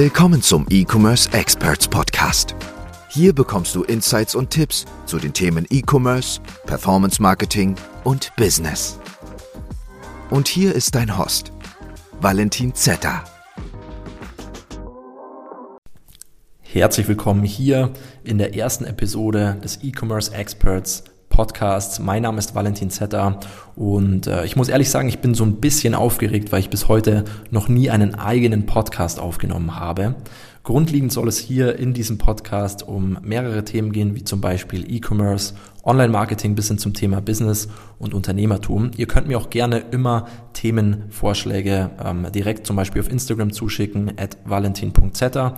Willkommen zum E-Commerce Experts Podcast. Hier bekommst du Insights und Tipps zu den Themen E-Commerce, Performance Marketing und Business. Und hier ist dein Host, Valentin Zetter. Herzlich willkommen hier in der ersten Episode des E-Commerce Experts Podcasts. Mein Name ist Valentin Zetter und äh, ich muss ehrlich sagen, ich bin so ein bisschen aufgeregt, weil ich bis heute noch nie einen eigenen Podcast aufgenommen habe. Grundlegend soll es hier in diesem Podcast um mehrere Themen gehen, wie zum Beispiel E-Commerce, Online-Marketing bis hin zum Thema Business und Unternehmertum. Ihr könnt mir auch gerne immer Themenvorschläge ähm, direkt zum Beispiel auf Instagram zuschicken, at valentin.zetter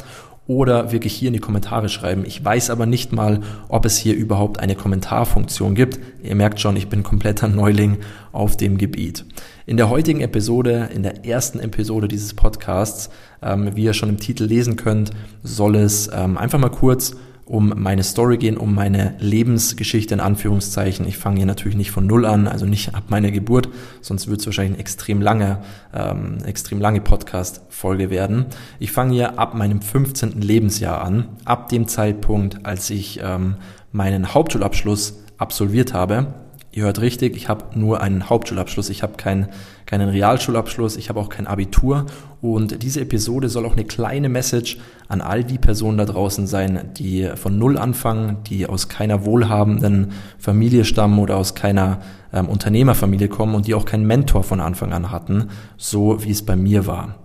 oder wirklich hier in die Kommentare schreiben. Ich weiß aber nicht mal, ob es hier überhaupt eine Kommentarfunktion gibt. Ihr merkt schon, ich bin kompletter Neuling auf dem Gebiet. In der heutigen Episode, in der ersten Episode dieses Podcasts, ähm, wie ihr schon im Titel lesen könnt, soll es ähm, einfach mal kurz um meine Story gehen, um meine Lebensgeschichte in Anführungszeichen. Ich fange hier natürlich nicht von Null an, also nicht ab meiner Geburt, sonst wird es wahrscheinlich eine extrem lange, ähm, extrem lange Podcast-Folge werden. Ich fange hier ab meinem 15. Lebensjahr an, ab dem Zeitpunkt, als ich ähm, meinen Hauptschulabschluss absolviert habe Ihr hört richtig, ich habe nur einen Hauptschulabschluss, ich habe keinen, keinen Realschulabschluss, ich habe auch kein Abitur. Und diese Episode soll auch eine kleine Message an all die Personen da draußen sein, die von Null anfangen, die aus keiner wohlhabenden Familie stammen oder aus keiner ähm, Unternehmerfamilie kommen und die auch keinen Mentor von Anfang an hatten, so wie es bei mir war.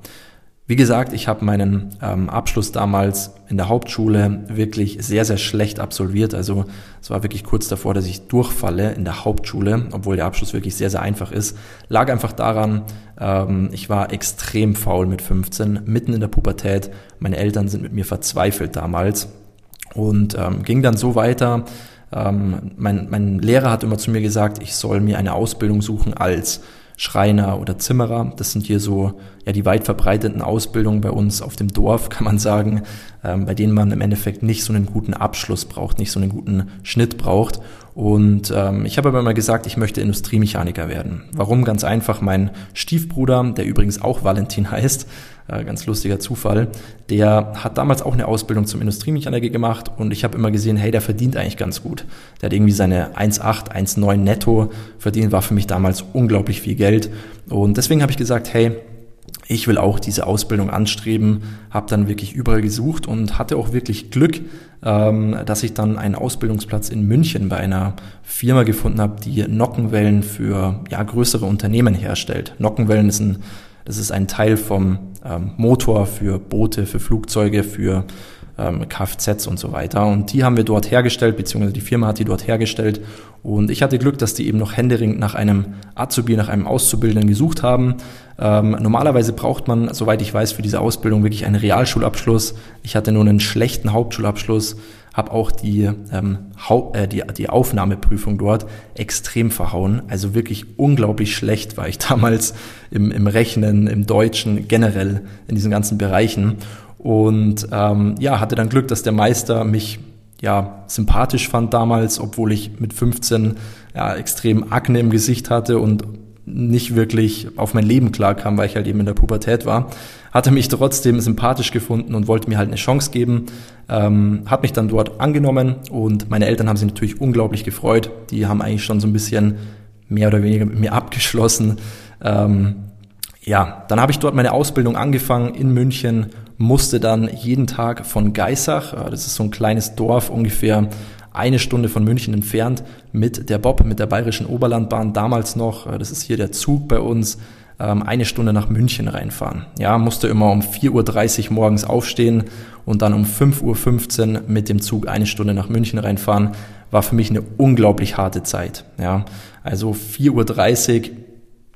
Wie gesagt, ich habe meinen ähm, Abschluss damals in der Hauptschule wirklich sehr, sehr schlecht absolviert. Also es war wirklich kurz davor, dass ich durchfalle in der Hauptschule, obwohl der Abschluss wirklich sehr, sehr einfach ist. Lag einfach daran, ähm, ich war extrem faul mit 15, mitten in der Pubertät. Meine Eltern sind mit mir verzweifelt damals und ähm, ging dann so weiter. Ähm, mein, mein Lehrer hat immer zu mir gesagt, ich soll mir eine Ausbildung suchen als Schreiner oder Zimmerer. Das sind hier so ja die weit verbreiteten Ausbildungen bei uns auf dem Dorf, kann man sagen, ähm, bei denen man im Endeffekt nicht so einen guten Abschluss braucht, nicht so einen guten Schnitt braucht. Und ähm, ich habe aber immer gesagt, ich möchte Industriemechaniker werden. Warum? Ganz einfach, mein Stiefbruder, der übrigens auch Valentin heißt, äh, ganz lustiger Zufall, der hat damals auch eine Ausbildung zum Industriemechaniker gemacht und ich habe immer gesehen, hey, der verdient eigentlich ganz gut. Der hat irgendwie seine 1,8, 1,9 netto verdient, war für mich damals unglaublich viel Geld. Und deswegen habe ich gesagt, hey, ich will auch diese Ausbildung anstreben, habe dann wirklich überall gesucht und hatte auch wirklich Glück, ähm, dass ich dann einen Ausbildungsplatz in München bei einer Firma gefunden habe, die Nockenwellen für ja, größere Unternehmen herstellt. Nockenwellen ist ein, das ist ein Teil vom ähm, Motor für Boote, für Flugzeuge, für ähm, Kfz und so weiter. Und die haben wir dort hergestellt, beziehungsweise die Firma hat die dort hergestellt. Und ich hatte Glück, dass die eben noch händeringend nach einem Azubi, nach einem Auszubildenden gesucht haben. Ähm, normalerweise braucht man, soweit ich weiß, für diese Ausbildung wirklich einen Realschulabschluss. Ich hatte nur einen schlechten Hauptschulabschluss, habe auch die, ähm, äh, die, die Aufnahmeprüfung dort extrem verhauen. Also wirklich unglaublich schlecht war ich damals im, im Rechnen, im Deutschen, generell in diesen ganzen Bereichen. Und ähm, ja, hatte dann Glück, dass der Meister mich ja sympathisch fand damals, obwohl ich mit 15 ja extrem Akne im Gesicht hatte und nicht wirklich auf mein Leben klarkam, weil ich halt eben in der Pubertät war, hatte mich trotzdem sympathisch gefunden und wollte mir halt eine Chance geben, ähm, hat mich dann dort angenommen und meine Eltern haben sich natürlich unglaublich gefreut. Die haben eigentlich schon so ein bisschen mehr oder weniger mit mir abgeschlossen. Ähm, ja, dann habe ich dort meine Ausbildung angefangen in München, musste dann jeden Tag von Geissach, äh, das ist so ein kleines Dorf ungefähr eine Stunde von München entfernt, mit der Bob, mit der Bayerischen Oberlandbahn damals noch, äh, das ist hier der Zug bei uns, ähm, eine Stunde nach München reinfahren. Ja, musste immer um 4.30 Uhr morgens aufstehen und dann um 5.15 Uhr mit dem Zug eine Stunde nach München reinfahren, war für mich eine unglaublich harte Zeit. Ja, also 4.30 Uhr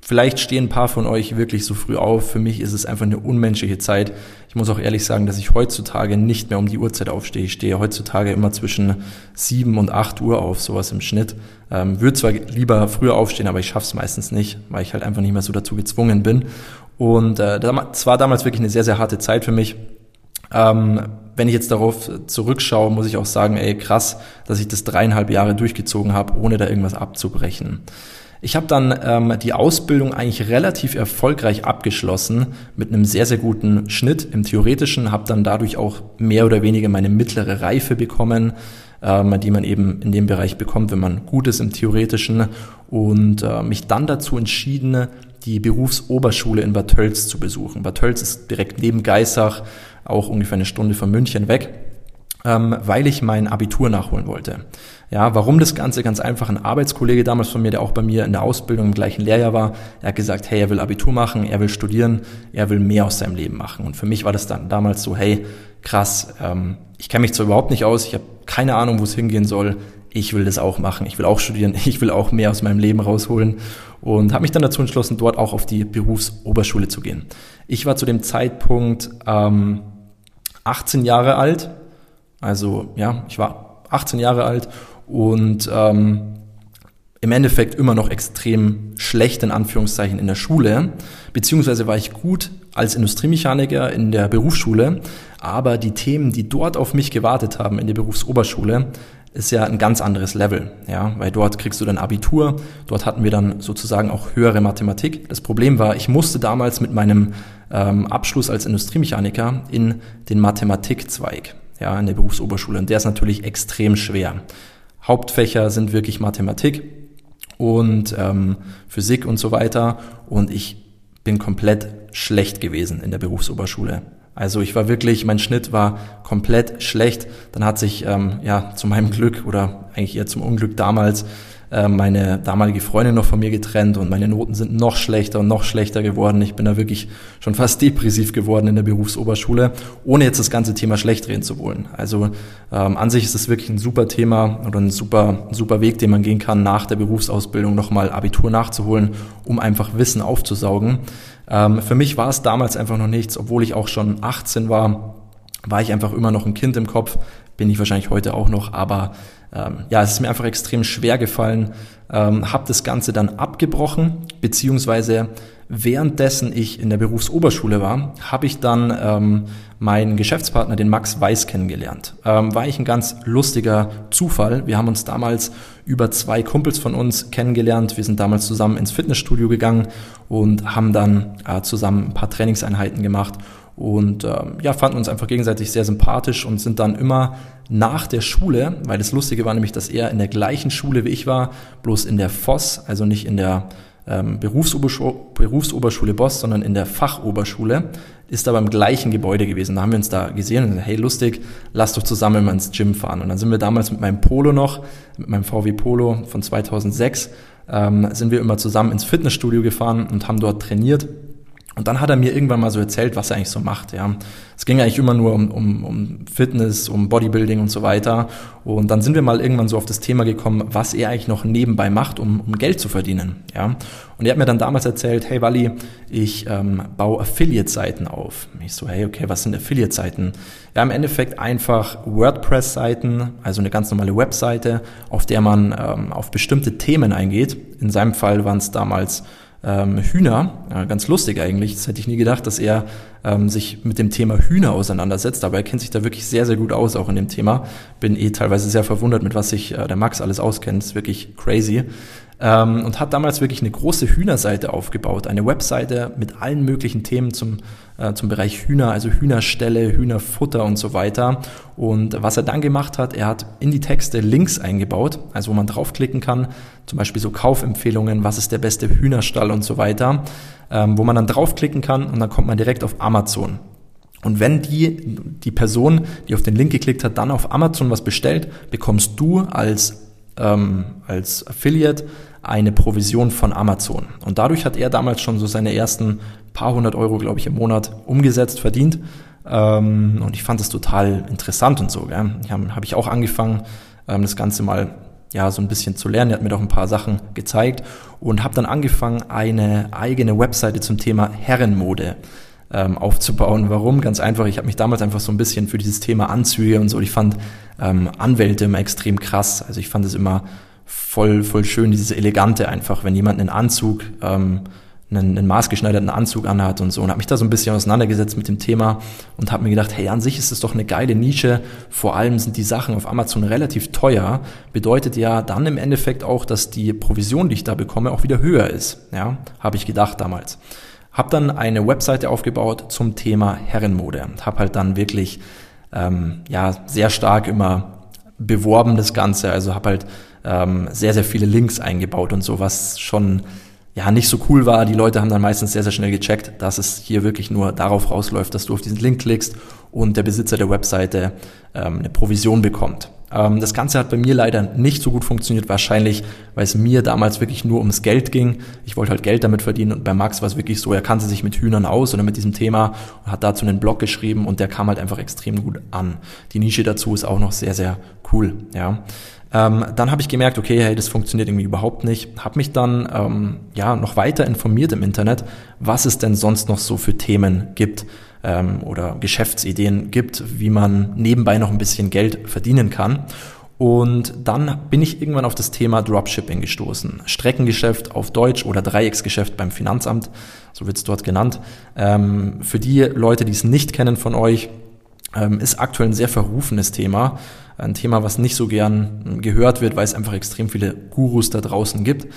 Vielleicht stehen ein paar von euch wirklich so früh auf. Für mich ist es einfach eine unmenschliche Zeit. Ich muss auch ehrlich sagen, dass ich heutzutage nicht mehr um die Uhrzeit aufstehe. Ich stehe heutzutage immer zwischen sieben und acht Uhr auf, sowas im Schnitt. Ähm, würde zwar lieber früher aufstehen, aber ich schaff's meistens nicht, weil ich halt einfach nicht mehr so dazu gezwungen bin. Und äh, das war damals wirklich eine sehr, sehr harte Zeit für mich. Ähm, wenn ich jetzt darauf zurückschaue, muss ich auch sagen, ey, krass, dass ich das dreieinhalb Jahre durchgezogen habe, ohne da irgendwas abzubrechen. Ich habe dann ähm, die Ausbildung eigentlich relativ erfolgreich abgeschlossen mit einem sehr, sehr guten Schnitt im Theoretischen, habe dann dadurch auch mehr oder weniger meine mittlere Reife bekommen, ähm, die man eben in dem Bereich bekommt, wenn man gut ist im Theoretischen und äh, mich dann dazu entschieden, die Berufsoberschule in Bad Tölz zu besuchen. Bad Tölz ist direkt neben Geissach, auch ungefähr eine Stunde von München weg ähm, weil ich mein Abitur nachholen wollte. Ja, warum das Ganze? Ganz einfach. Ein Arbeitskollege damals von mir, der auch bei mir in der Ausbildung im gleichen Lehrjahr war, er hat gesagt, hey, er will Abitur machen, er will studieren, er will mehr aus seinem Leben machen. Und für mich war das dann damals so, hey, krass, ähm, ich kenne mich zwar überhaupt nicht aus, ich habe keine Ahnung, wo es hingehen soll, ich will das auch machen, ich will auch studieren, ich will auch mehr aus meinem Leben rausholen und habe mich dann dazu entschlossen, dort auch auf die Berufsoberschule zu gehen. Ich war zu dem Zeitpunkt ähm, 18 Jahre alt, also ja, ich war 18 Jahre alt und ähm, im Endeffekt immer noch extrem schlecht in Anführungszeichen in der Schule, beziehungsweise war ich gut als Industriemechaniker in der Berufsschule, aber die Themen, die dort auf mich gewartet haben in der Berufsoberschule, ist ja ein ganz anderes Level, ja, weil dort kriegst du dann Abitur, dort hatten wir dann sozusagen auch höhere Mathematik. Das Problem war, ich musste damals mit meinem ähm, Abschluss als Industriemechaniker in den Mathematikzweig ja, in der Berufsoberschule. Und der ist natürlich extrem schwer. Hauptfächer sind wirklich Mathematik und ähm, Physik und so weiter. Und ich bin komplett schlecht gewesen in der Berufsoberschule. Also ich war wirklich, mein Schnitt war komplett schlecht. Dann hat sich ähm, ja zu meinem Glück oder eigentlich eher zum Unglück damals äh, meine damalige Freundin noch von mir getrennt und meine Noten sind noch schlechter und noch schlechter geworden. Ich bin da wirklich schon fast depressiv geworden in der Berufsoberschule, ohne jetzt das ganze Thema schlecht reden zu wollen. Also ähm, an sich ist es wirklich ein super Thema oder ein super, super Weg, den man gehen kann, nach der Berufsausbildung nochmal Abitur nachzuholen, um einfach Wissen aufzusaugen. Ähm, für mich war es damals einfach noch nichts, obwohl ich auch schon 18 war, war ich einfach immer noch ein Kind im Kopf, bin ich wahrscheinlich heute auch noch, aber ähm, ja, es ist mir einfach extrem schwer gefallen, ähm, habe das Ganze dann abgebrochen, beziehungsweise währenddessen ich in der Berufsoberschule war, habe ich dann ähm, meinen Geschäftspartner, den Max Weiß, kennengelernt. Ähm, war ich ein ganz lustiger Zufall. Wir haben uns damals über zwei Kumpels von uns kennengelernt. Wir sind damals zusammen ins Fitnessstudio gegangen und haben dann äh, zusammen ein paar Trainingseinheiten gemacht und ähm, ja, fanden uns einfach gegenseitig sehr sympathisch und sind dann immer nach der Schule, weil das Lustige war nämlich, dass er in der gleichen Schule wie ich war, bloß in der FOS, also nicht in der ähm, Berufsoberschule, Berufsoberschule Boss, sondern in der Fachoberschule, ist aber im gleichen Gebäude gewesen. Da haben wir uns da gesehen und gesagt, hey lustig, lass doch zusammen mal ins Gym fahren. Und dann sind wir damals mit meinem Polo noch, mit meinem VW Polo von 2006, ähm, sind wir immer zusammen ins Fitnessstudio gefahren und haben dort trainiert. Und dann hat er mir irgendwann mal so erzählt, was er eigentlich so macht. Ja, es ging eigentlich immer nur um, um, um Fitness, um Bodybuilding und so weiter. Und dann sind wir mal irgendwann so auf das Thema gekommen, was er eigentlich noch nebenbei macht, um, um Geld zu verdienen. Ja, und er hat mir dann damals erzählt, hey Wally, ich ähm, baue Affiliate-Seiten auf. Ich so, hey, okay, was sind Affiliate-Seiten? Ja, im Endeffekt einfach WordPress-Seiten, also eine ganz normale Webseite, auf der man ähm, auf bestimmte Themen eingeht. In seinem Fall waren es damals ähm, Hühner. Ja, ganz lustig eigentlich. Das hätte ich nie gedacht, dass er ähm, sich mit dem Thema Hühner auseinandersetzt. Aber er kennt sich da wirklich sehr, sehr gut aus, auch in dem Thema. Bin eh teilweise sehr verwundert, mit was sich äh, der Max alles auskennt. Ist wirklich crazy ähm, und hat damals wirklich eine große Hühnerseite aufgebaut, eine Webseite mit allen möglichen Themen zum, äh, zum Bereich Hühner, also Hühnerställe, Hühnerfutter und so weiter. Und was er dann gemacht hat, er hat in die Texte Links eingebaut, also wo man draufklicken kann, zum Beispiel so Kaufempfehlungen, was ist der beste Hühnerstall und so weiter, ähm, wo man dann draufklicken kann und dann kommt man direkt auf Amazon. Und wenn die, die Person, die auf den Link geklickt hat, dann auf Amazon was bestellt, bekommst du als, ähm, als Affiliate eine Provision von Amazon. Und dadurch hat er damals schon so seine ersten paar hundert Euro, glaube ich, im Monat umgesetzt, verdient. Ähm, und ich fand das total interessant und so. Gell? Habe hab ich auch angefangen, ähm, das Ganze mal ja so ein bisschen zu lernen. Er hat mir doch ein paar Sachen gezeigt und habe dann angefangen, eine eigene Webseite zum Thema Herrenmode ähm, aufzubauen. Warum? Ganz einfach, ich habe mich damals einfach so ein bisschen für dieses Thema Anzüge und so, ich fand ähm, Anwälte immer extrem krass. Also ich fand es immer voll, voll schön, dieses Elegante einfach, wenn jemand einen Anzug ähm, einen, einen maßgeschneiderten Anzug anhat und so und habe mich da so ein bisschen auseinandergesetzt mit dem Thema und habe mir gedacht, hey, an sich ist es doch eine geile Nische. Vor allem sind die Sachen auf Amazon relativ teuer. Bedeutet ja dann im Endeffekt auch, dass die Provision, die ich da bekomme, auch wieder höher ist. Ja, habe ich gedacht damals. Hab dann eine Webseite aufgebaut zum Thema Herrenmode und habe halt dann wirklich ähm, ja sehr stark immer beworben das Ganze. Also habe halt ähm, sehr sehr viele Links eingebaut und so, was schon ja nicht so cool war. Die Leute haben dann meistens sehr, sehr schnell gecheckt, dass es hier wirklich nur darauf rausläuft, dass du auf diesen Link klickst und der Besitzer der Webseite ähm, eine Provision bekommt. Ähm, das Ganze hat bei mir leider nicht so gut funktioniert, wahrscheinlich, weil es mir damals wirklich nur ums Geld ging. Ich wollte halt Geld damit verdienen und bei Max war es wirklich so, er kannte sich mit Hühnern aus oder mit diesem Thema und hat dazu einen Blog geschrieben und der kam halt einfach extrem gut an. Die Nische dazu ist auch noch sehr, sehr cool, ja. Ähm, dann habe ich gemerkt, okay, hey, das funktioniert irgendwie überhaupt nicht. Habe mich dann ähm, ja noch weiter informiert im Internet, was es denn sonst noch so für Themen gibt ähm, oder Geschäftsideen gibt, wie man nebenbei noch ein bisschen Geld verdienen kann. Und dann bin ich irgendwann auf das Thema Dropshipping gestoßen. Streckengeschäft auf Deutsch oder Dreiecksgeschäft beim Finanzamt, so wird es dort genannt. Ähm, für die Leute, die es nicht kennen von euch, ähm, ist aktuell ein sehr verrufenes Thema. Ein Thema, was nicht so gern gehört wird, weil es einfach extrem viele Gurus da draußen gibt.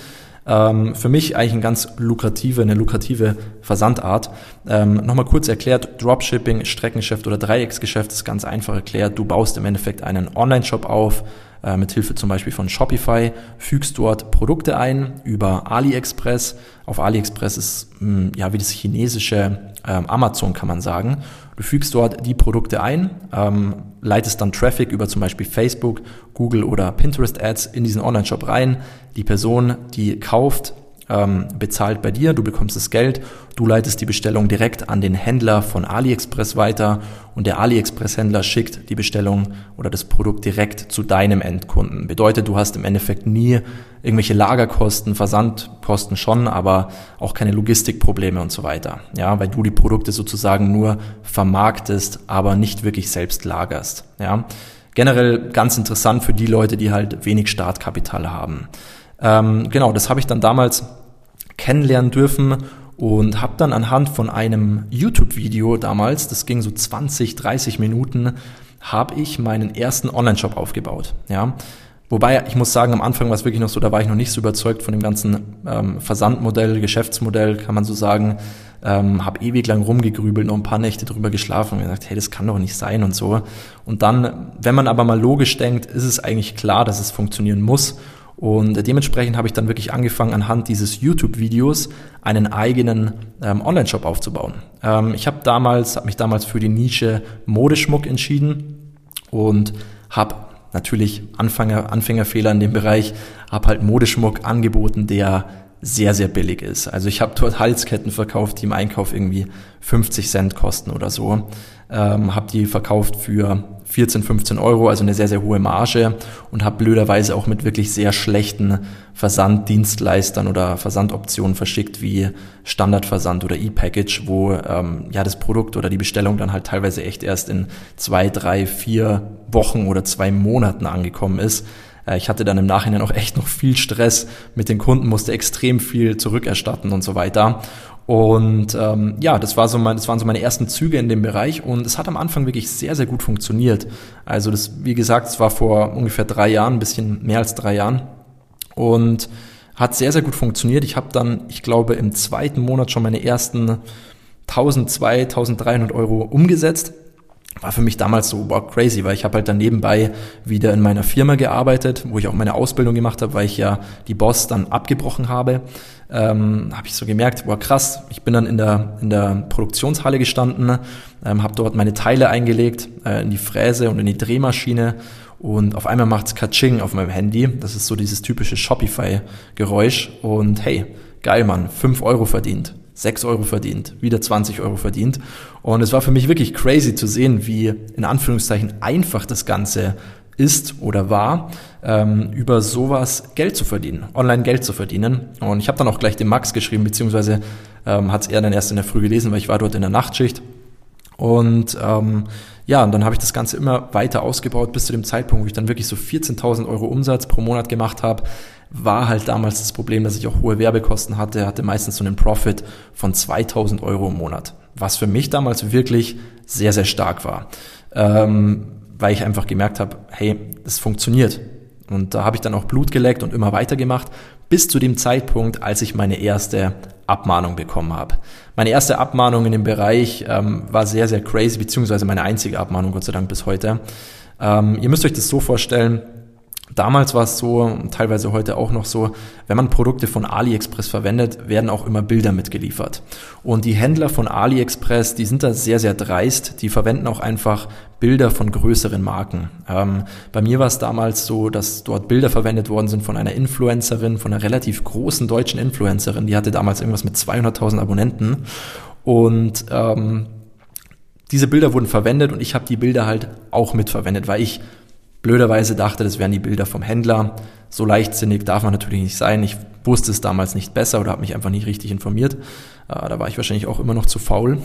Ähm, für mich eigentlich eine ganz lukrative, eine lukrative Versandart. Ähm, Nochmal kurz erklärt, Dropshipping, Streckengeschäft oder Dreiecksgeschäft ist ganz einfach erklärt. Du baust im Endeffekt einen Online-Shop auf, äh, mit Hilfe zum Beispiel von Shopify, fügst dort Produkte ein über AliExpress. Auf AliExpress ist mh, hm, ja wie das chinesische ähm, Amazon kann man sagen. Du fügst dort die Produkte ein, ähm, leitest dann Traffic über zum Beispiel Facebook, Google oder Pinterest Ads in diesen Online-Shop rein. Die Person, die kauft, ähm, bezahlt bei dir, du bekommst das Geld, du leitest die Bestellung direkt an den Händler von AliExpress weiter und der AliExpress-Händler schickt die Bestellung oder das Produkt direkt zu deinem Endkunden. Bedeutet, du hast im Endeffekt nie irgendwelche Lagerkosten, Versandkosten schon, aber auch keine Logistikprobleme und so weiter. Ja, weil du die Produkte sozusagen nur vermarktest, aber nicht wirklich selbst lagerst. Ja, generell ganz interessant für die Leute, die halt wenig Startkapital haben. Ähm, genau, das habe ich dann damals kennenlernen dürfen und habe dann anhand von einem YouTube-Video damals, das ging so 20, 30 Minuten, habe ich meinen ersten Online-Shop aufgebaut. Ja, Wobei, ich muss sagen, am Anfang war es wirklich noch so, da war ich noch nicht so überzeugt von dem ganzen ähm, Versandmodell, Geschäftsmodell, kann man so sagen. Ähm, habe ewig lang rumgegrübelt, noch ein paar Nächte drüber geschlafen und gesagt, hey, das kann doch nicht sein und so. Und dann, wenn man aber mal logisch denkt, ist es eigentlich klar, dass es funktionieren muss. Und dementsprechend habe ich dann wirklich angefangen, anhand dieses YouTube-Videos einen eigenen ähm, Online-Shop aufzubauen. Ähm, ich habe damals, habe mich damals für die Nische Modeschmuck entschieden und habe natürlich Anfänger, Anfängerfehler in dem Bereich, habe halt Modeschmuck angeboten, der sehr, sehr billig ist. Also ich habe dort Halsketten verkauft, die im Einkauf irgendwie 50 Cent kosten oder so. Ähm, habe die verkauft für 14, 15 Euro, also eine sehr, sehr hohe Marge und habe blöderweise auch mit wirklich sehr schlechten Versanddienstleistern oder Versandoptionen verschickt wie Standardversand oder E-Package, wo ähm, ja das Produkt oder die Bestellung dann halt teilweise echt erst in zwei, drei, vier Wochen oder zwei Monaten angekommen ist. Äh, ich hatte dann im Nachhinein auch echt noch viel Stress mit den Kunden, musste extrem viel zurückerstatten und so weiter. Und ähm, ja, das, war so mein, das waren so meine ersten Züge in dem Bereich und es hat am Anfang wirklich sehr, sehr gut funktioniert. Also das, wie gesagt, es war vor ungefähr drei Jahren, ein bisschen mehr als drei Jahren und hat sehr, sehr gut funktioniert. Ich habe dann, ich glaube, im zweiten Monat schon meine ersten 1200, 1300 Euro umgesetzt war für mich damals so wow, crazy, weil ich habe halt dann nebenbei wieder in meiner Firma gearbeitet, wo ich auch meine Ausbildung gemacht habe, weil ich ja die Boss dann abgebrochen habe. Ähm, habe ich so gemerkt, wow krass, ich bin dann in der in der Produktionshalle gestanden, ähm, habe dort meine Teile eingelegt äh, in die Fräse und in die Drehmaschine und auf einmal macht's Katsching auf meinem Handy. Das ist so dieses typische Shopify-Geräusch und hey, geil Mann, fünf Euro verdient. 6 Euro verdient, wieder 20 Euro verdient. Und es war für mich wirklich crazy zu sehen, wie in Anführungszeichen einfach das Ganze ist oder war, ähm, über sowas Geld zu verdienen, online Geld zu verdienen. Und ich habe dann auch gleich dem Max geschrieben, beziehungsweise ähm, hat es er dann erst in der Früh gelesen, weil ich war dort in der Nachtschicht Und ähm, ja, und dann habe ich das Ganze immer weiter ausgebaut bis zu dem Zeitpunkt, wo ich dann wirklich so 14.000 Euro Umsatz pro Monat gemacht habe. War halt damals das Problem, dass ich auch hohe Werbekosten hatte, hatte meistens so einen Profit von 2.000 Euro im Monat, was für mich damals wirklich sehr, sehr stark war, ähm, weil ich einfach gemerkt habe, hey, das funktioniert. Und da habe ich dann auch Blut geleckt und immer weitergemacht, bis zu dem Zeitpunkt, als ich meine erste Abmahnung bekommen habe. Meine erste Abmahnung in dem Bereich ähm, war sehr, sehr crazy, beziehungsweise meine einzige Abmahnung, Gott sei Dank, bis heute. Ähm, ihr müsst euch das so vorstellen, Damals war es so, teilweise heute auch noch so, wenn man Produkte von AliExpress verwendet, werden auch immer Bilder mitgeliefert. Und die Händler von AliExpress, die sind da sehr, sehr dreist. Die verwenden auch einfach Bilder von größeren Marken. Ähm, bei mir war es damals so, dass dort Bilder verwendet worden sind von einer Influencerin, von einer relativ großen deutschen Influencerin. Die hatte damals irgendwas mit 200.000 Abonnenten. Und ähm, diese Bilder wurden verwendet und ich habe die Bilder halt auch mitverwendet, weil ich blöderweise dachte, das wären die Bilder vom Händler. So leichtsinnig darf man natürlich nicht sein. Ich wusste es damals nicht besser oder habe mich einfach nicht richtig informiert. Äh, da war ich wahrscheinlich auch immer noch zu faul.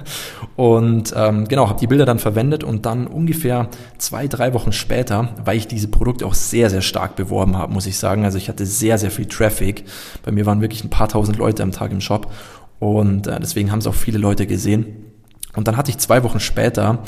und ähm, genau, habe die Bilder dann verwendet und dann ungefähr zwei, drei Wochen später, weil ich diese Produkte auch sehr, sehr stark beworben habe, muss ich sagen. Also ich hatte sehr, sehr viel Traffic. Bei mir waren wirklich ein paar tausend Leute am Tag im Shop und äh, deswegen haben es auch viele Leute gesehen. Und dann hatte ich zwei Wochen später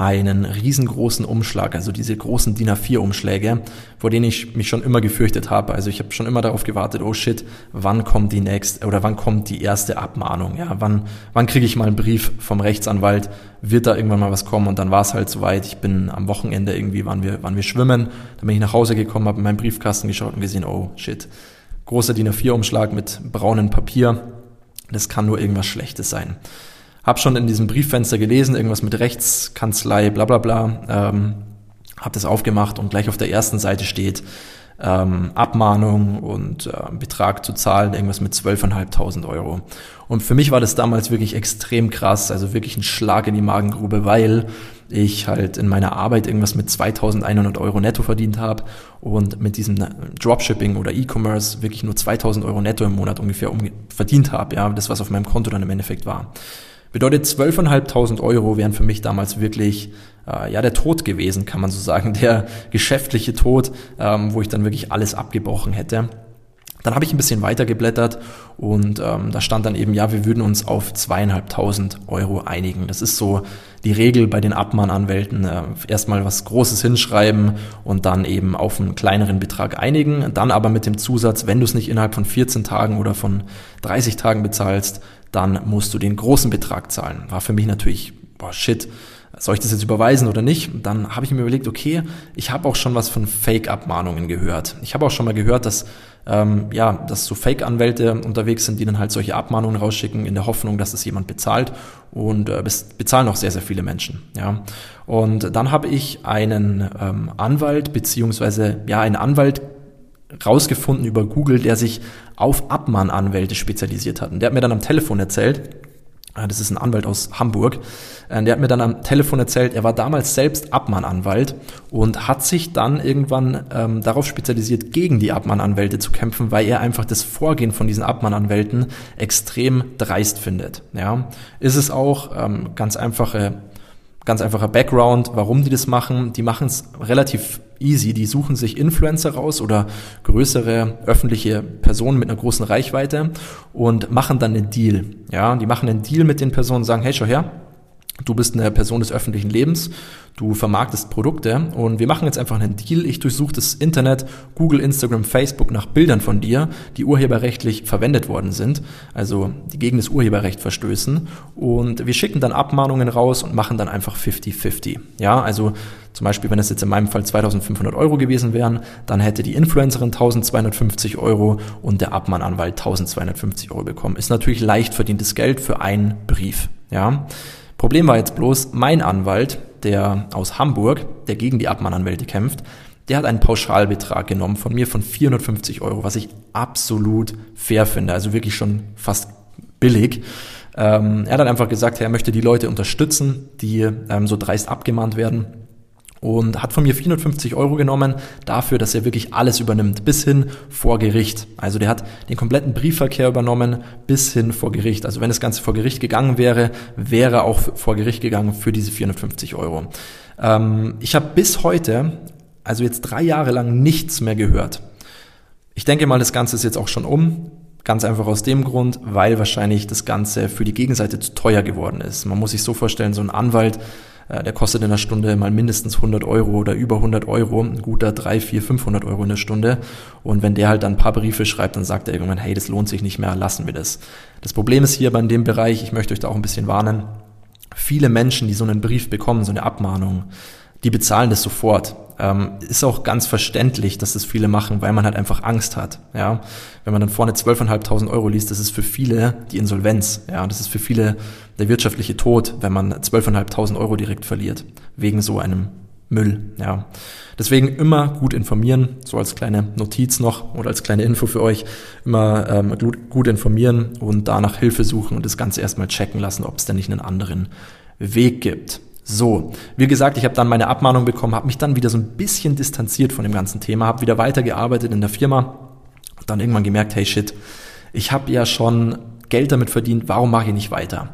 einen riesengroßen Umschlag, also diese großen DIN A4-Umschläge, vor denen ich mich schon immer gefürchtet habe. Also ich habe schon immer darauf gewartet, oh shit, wann kommt die nächste oder wann kommt die erste Abmahnung? Ja, wann, wann kriege ich mal einen Brief vom Rechtsanwalt? Wird da irgendwann mal was kommen? Und dann war es halt soweit. Ich bin am Wochenende irgendwie, waren wir, waren wir schwimmen. Dann bin ich nach Hause gekommen, habe in meinen Briefkasten geschaut und gesehen, oh shit, großer DIN A4-Umschlag mit braunem Papier. Das kann nur irgendwas Schlechtes sein. Hab schon in diesem Brieffenster gelesen, irgendwas mit Rechtskanzlei, bla bla bla. Ähm, hab das aufgemacht und gleich auf der ersten Seite steht ähm, Abmahnung und äh, Betrag zu zahlen, irgendwas mit 12.500 Euro. Und für mich war das damals wirklich extrem krass, also wirklich ein Schlag in die Magengrube, weil ich halt in meiner Arbeit irgendwas mit 2100 Euro netto verdient habe und mit diesem Dropshipping oder E-Commerce wirklich nur 2000 Euro netto im Monat ungefähr verdient habe, ja, das was auf meinem Konto dann im Endeffekt war. Bedeutet 12.500 Euro wären für mich damals wirklich äh, ja der Tod gewesen, kann man so sagen, der geschäftliche Tod, ähm, wo ich dann wirklich alles abgebrochen hätte. Dann habe ich ein bisschen weiter geblättert und ähm, da stand dann eben, ja, wir würden uns auf zweieinhalbtausend Euro einigen. Das ist so die Regel bei den Abmahnanwälten. Äh, erstmal was Großes hinschreiben und dann eben auf einen kleineren Betrag einigen. Dann aber mit dem Zusatz, wenn du es nicht innerhalb von 14 Tagen oder von 30 Tagen bezahlst, dann musst du den großen Betrag zahlen. War für mich natürlich, boah, shit, soll ich das jetzt überweisen oder nicht? Dann habe ich mir überlegt, okay, ich habe auch schon was von Fake-Abmahnungen gehört. Ich habe auch schon mal gehört, dass ähm, ja, dass so Fake-Anwälte unterwegs sind, die dann halt solche Abmahnungen rausschicken in der Hoffnung, dass es jemand bezahlt und äh, bezahlen auch sehr sehr viele Menschen. Ja, und dann habe ich einen ähm, Anwalt beziehungsweise ja einen Anwalt rausgefunden über Google, der sich auf Abmahnanwälte spezialisiert hat. Und der hat mir dann am Telefon erzählt, äh, das ist ein Anwalt aus Hamburg. Äh, der hat mir dann am Telefon erzählt, er war damals selbst Abmahnanwalt und hat sich dann irgendwann ähm, darauf spezialisiert, gegen die Abmahnanwälte zu kämpfen, weil er einfach das Vorgehen von diesen Abmahnanwälten extrem dreist findet. Ja, ist es auch ähm, ganz einfache Ganz einfacher Background, warum die das machen. Die machen es relativ easy. Die suchen sich Influencer raus oder größere öffentliche Personen mit einer großen Reichweite und machen dann einen Deal. Ja, die machen einen Deal mit den Personen, sagen, hey, schau her, Du bist eine Person des öffentlichen Lebens, du vermarktest Produkte und wir machen jetzt einfach einen Deal. Ich durchsuche das Internet, Google, Instagram, Facebook nach Bildern von dir, die urheberrechtlich verwendet worden sind, also die gegen das Urheberrecht verstößen und wir schicken dann Abmahnungen raus und machen dann einfach 50-50. Ja, also zum Beispiel, wenn es jetzt in meinem Fall 2500 Euro gewesen wären, dann hätte die Influencerin 1250 Euro und der Abmahnanwalt 1250 Euro bekommen. Ist natürlich leicht verdientes Geld für einen Brief. Ja. Problem war jetzt bloß, mein Anwalt, der aus Hamburg, der gegen die Abmahnanwälte kämpft, der hat einen Pauschalbetrag genommen von mir von 450 Euro, was ich absolut fair finde, also wirklich schon fast billig. Ähm, er hat dann einfach gesagt, er möchte die Leute unterstützen, die ähm, so dreist abgemahnt werden und hat von mir 450 Euro genommen dafür, dass er wirklich alles übernimmt, bis hin vor Gericht. Also der hat den kompletten Briefverkehr übernommen, bis hin vor Gericht. Also wenn das Ganze vor Gericht gegangen wäre, wäre auch vor Gericht gegangen für diese 450 Euro. Ähm, ich habe bis heute, also jetzt drei Jahre lang, nichts mehr gehört. Ich denke mal, das Ganze ist jetzt auch schon um. Ganz einfach aus dem Grund, weil wahrscheinlich das Ganze für die Gegenseite zu teuer geworden ist. Man muss sich so vorstellen, so ein Anwalt, der kostet in der Stunde mal mindestens 100 Euro oder über 100 Euro, ein guter 3, 4, 500 Euro in der Stunde. Und wenn der halt dann ein paar Briefe schreibt, dann sagt er irgendwann, hey, das lohnt sich nicht mehr, lassen wir das. Das Problem ist hier bei dem Bereich, ich möchte euch da auch ein bisschen warnen, viele Menschen, die so einen Brief bekommen, so eine Abmahnung, die bezahlen das sofort. Ähm, ist auch ganz verständlich, dass das viele machen, weil man halt einfach Angst hat. Ja, wenn man dann vorne 12.500 Euro liest, das ist für viele die Insolvenz. Ja, das ist für viele der wirtschaftliche Tod, wenn man 12.500 Euro direkt verliert wegen so einem Müll. Ja, deswegen immer gut informieren, so als kleine Notiz noch oder als kleine Info für euch. Immer ähm, gut, gut informieren und danach Hilfe suchen und das Ganze erstmal checken lassen, ob es denn nicht einen anderen Weg gibt. So, wie gesagt, ich habe dann meine Abmahnung bekommen, habe mich dann wieder so ein bisschen distanziert von dem ganzen Thema, habe wieder weitergearbeitet in der Firma und dann irgendwann gemerkt, hey shit, ich habe ja schon Geld damit verdient, warum mache ich nicht weiter?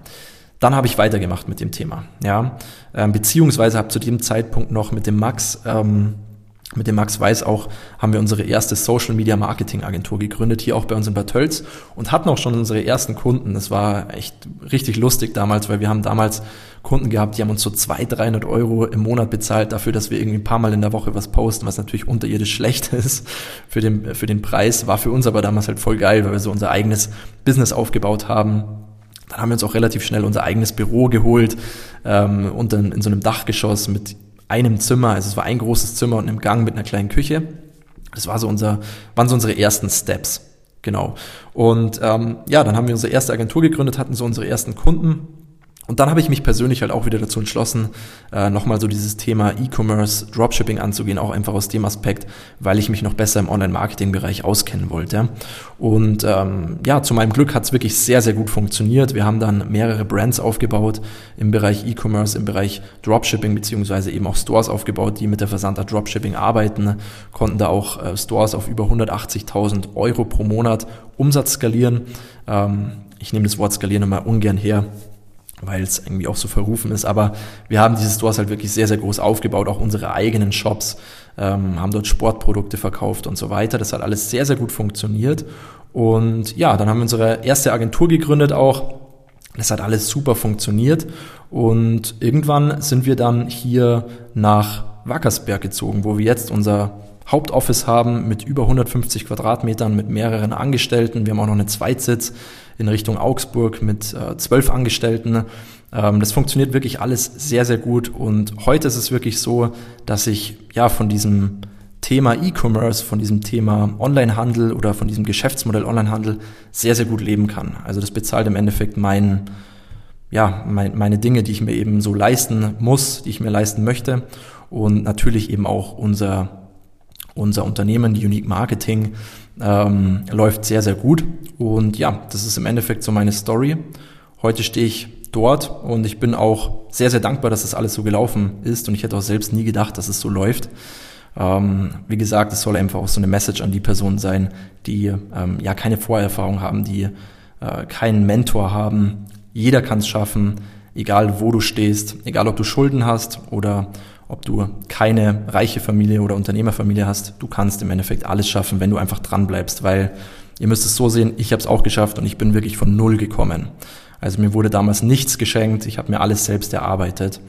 Dann habe ich weitergemacht mit dem Thema, ja, ähm, beziehungsweise habe zu dem Zeitpunkt noch mit dem Max ähm, mit dem Max Weiß auch haben wir unsere erste Social Media Marketing Agentur gegründet, hier auch bei uns in Bad Tölz und hatten auch schon unsere ersten Kunden. Das war echt richtig lustig damals, weil wir haben damals Kunden gehabt, die haben uns so 200, 300 Euro im Monat bezahlt dafür, dass wir irgendwie ein paar Mal in der Woche was posten, was natürlich unterirdisch schlecht ist für den, für den Preis. War für uns aber damals halt voll geil, weil wir so unser eigenes Business aufgebaut haben. Dann haben wir uns auch relativ schnell unser eigenes Büro geholt ähm, und dann in so einem Dachgeschoss mit einem Zimmer, also es war ein großes Zimmer und einem Gang mit einer kleinen Küche. Das war so unser, waren so unsere ersten Steps. Genau. Und ähm, ja, dann haben wir unsere erste Agentur gegründet, hatten so unsere ersten Kunden und dann habe ich mich persönlich halt auch wieder dazu entschlossen, äh, nochmal so dieses Thema E-Commerce, Dropshipping anzugehen, auch einfach aus dem Aspekt, weil ich mich noch besser im Online-Marketing-Bereich auskennen wollte. Und ähm, ja, zu meinem Glück hat es wirklich sehr, sehr gut funktioniert. Wir haben dann mehrere Brands aufgebaut im Bereich E-Commerce, im Bereich Dropshipping, beziehungsweise eben auch Stores aufgebaut, die mit der Versandart Dropshipping arbeiten, konnten da auch äh, Stores auf über 180.000 Euro pro Monat Umsatz skalieren. Ähm, ich nehme das Wort skalieren immer ungern her weil es irgendwie auch so verrufen ist. Aber wir haben diese Stores halt wirklich sehr, sehr groß aufgebaut, auch unsere eigenen Shops, ähm, haben dort Sportprodukte verkauft und so weiter. Das hat alles sehr, sehr gut funktioniert. Und ja, dann haben wir unsere erste Agentur gegründet auch. Das hat alles super funktioniert. Und irgendwann sind wir dann hier nach Wackersberg gezogen, wo wir jetzt unser Hauptoffice haben mit über 150 Quadratmetern, mit mehreren Angestellten. Wir haben auch noch einen Zweitsitz in Richtung Augsburg mit äh, zwölf Angestellten. Ähm, das funktioniert wirklich alles sehr, sehr gut. Und heute ist es wirklich so, dass ich ja von diesem Thema E-Commerce, von diesem Thema Onlinehandel oder von diesem Geschäftsmodell Onlinehandel sehr, sehr gut leben kann. Also das bezahlt im Endeffekt mein, ja, mein, meine Dinge, die ich mir eben so leisten muss, die ich mir leisten möchte. Und natürlich eben auch unser unser Unternehmen, Unique Marketing, ähm, läuft sehr, sehr gut. Und ja, das ist im Endeffekt so meine Story. Heute stehe ich dort und ich bin auch sehr, sehr dankbar, dass das alles so gelaufen ist und ich hätte auch selbst nie gedacht, dass es so läuft. Ähm, wie gesagt, es soll einfach auch so eine Message an die Personen sein, die ähm, ja keine Vorerfahrung haben, die äh, keinen Mentor haben. Jeder kann es schaffen, egal wo du stehst, egal ob du Schulden hast oder ob du keine reiche Familie oder Unternehmerfamilie hast, du kannst im Endeffekt alles schaffen, wenn du einfach dran bleibst, weil ihr müsst es so sehen, ich habe es auch geschafft und ich bin wirklich von null gekommen. Also mir wurde damals nichts geschenkt, ich habe mir alles selbst erarbeitet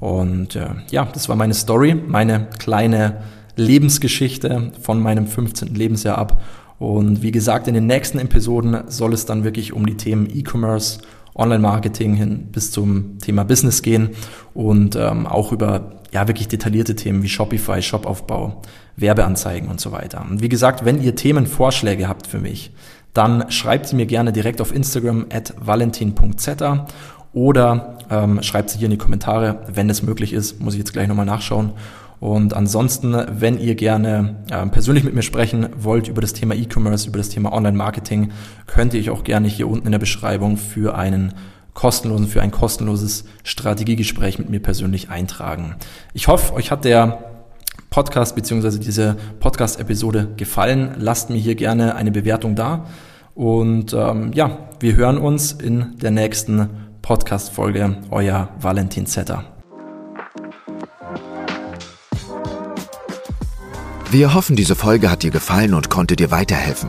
und äh, ja, das war meine Story, meine kleine Lebensgeschichte von meinem 15. Lebensjahr ab. Und wie gesagt, in den nächsten Episoden soll es dann wirklich um die Themen E-Commerce, Online-Marketing hin bis zum Thema Business gehen und ähm, auch über ja wirklich detaillierte Themen wie Shopify, Shopaufbau, Werbeanzeigen und so weiter. Und wie gesagt, wenn ihr Themenvorschläge habt für mich, dann schreibt sie mir gerne direkt auf Instagram at valentin.zeta oder ähm, schreibt sie hier in die Kommentare, wenn es möglich ist, muss ich jetzt gleich nochmal nachschauen. Und ansonsten, wenn ihr gerne äh, persönlich mit mir sprechen wollt über das Thema E-Commerce, über das Thema Online-Marketing, könnt ihr euch auch gerne hier unten in der Beschreibung für einen kostenlosen, für ein kostenloses Strategiegespräch mit mir persönlich eintragen. Ich hoffe, euch hat der Podcast bzw. diese Podcast-Episode gefallen. Lasst mir hier gerne eine Bewertung da. Und ähm, ja, wir hören uns in der nächsten Podcast-Folge. Euer Valentin Zetter. Wir hoffen, diese Folge hat dir gefallen und konnte dir weiterhelfen.